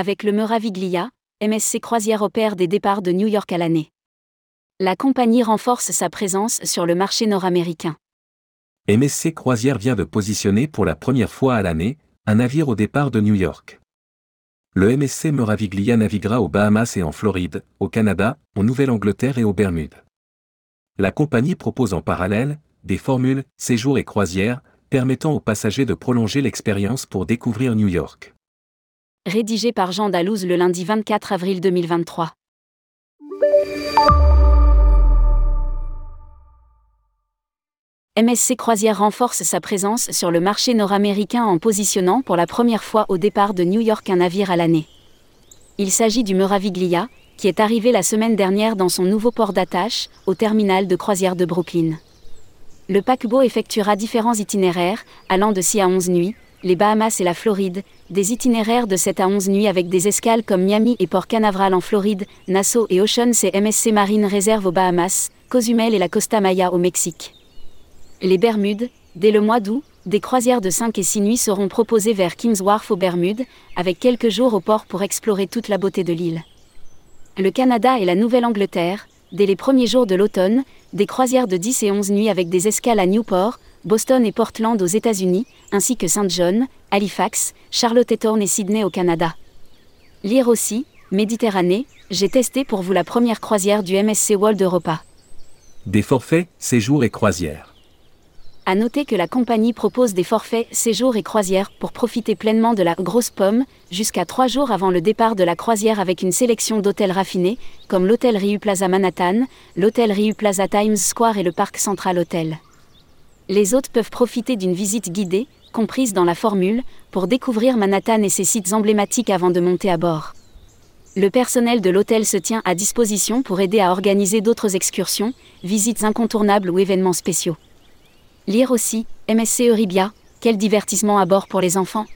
Avec le Meraviglia, MSC Croisière opère des départs de New York à l'année. La compagnie renforce sa présence sur le marché nord-américain. MSC Croisière vient de positionner pour la première fois à l'année un navire au départ de New York. Le MSC Meraviglia naviguera aux Bahamas et en Floride, au Canada, en Nouvelle-Angleterre et aux Bermudes. La compagnie propose en parallèle des formules séjours et croisières permettant aux passagers de prolonger l'expérience pour découvrir New York. Rédigé par Jean Dalouse le lundi 24 avril 2023. MSC Croisière renforce sa présence sur le marché nord-américain en positionnant pour la première fois au départ de New York un navire à l'année. Il s'agit du Meraviglia, qui est arrivé la semaine dernière dans son nouveau port d'attache, au terminal de croisière de Brooklyn. Le paquebot effectuera différents itinéraires, allant de 6 à 11 nuits, les Bahamas et la Floride, des itinéraires de 7 à 11 nuits avec des escales comme Miami et Port Canaveral en Floride, Nassau et Ocean et MSC Marine Reserve aux Bahamas, Cozumel et la Costa Maya au Mexique. Les Bermudes, dès le mois d'août, des croisières de 5 et 6 nuits seront proposées vers Kings Wharf aux Bermudes, avec quelques jours au port pour explorer toute la beauté de l'île. Le Canada et la Nouvelle-Angleterre, dès les premiers jours de l'automne, des croisières de 10 et 11 nuits avec des escales à Newport, Boston et Portland aux États-Unis, ainsi que Saint John, Halifax, Charlottetown et Sydney au Canada. Lire aussi, Méditerranée, j'ai testé pour vous la première croisière du MSC World Europa. Des forfaits, séjours et croisières. À noter que la compagnie propose des forfaits séjours et croisières pour profiter pleinement de la grosse pomme, jusqu'à trois jours avant le départ de la croisière avec une sélection d'hôtels raffinés, comme l'hôtel Riu Plaza Manhattan, l'hôtel Riu Plaza Times Square et le Parc Central Hotel. Les hôtes peuvent profiter d'une visite guidée, comprise dans la formule, pour découvrir Manhattan et ses sites emblématiques avant de monter à bord. Le personnel de l'hôtel se tient à disposition pour aider à organiser d'autres excursions, visites incontournables ou événements spéciaux. Lire aussi, MSC Euribia, quel divertissement à bord pour les enfants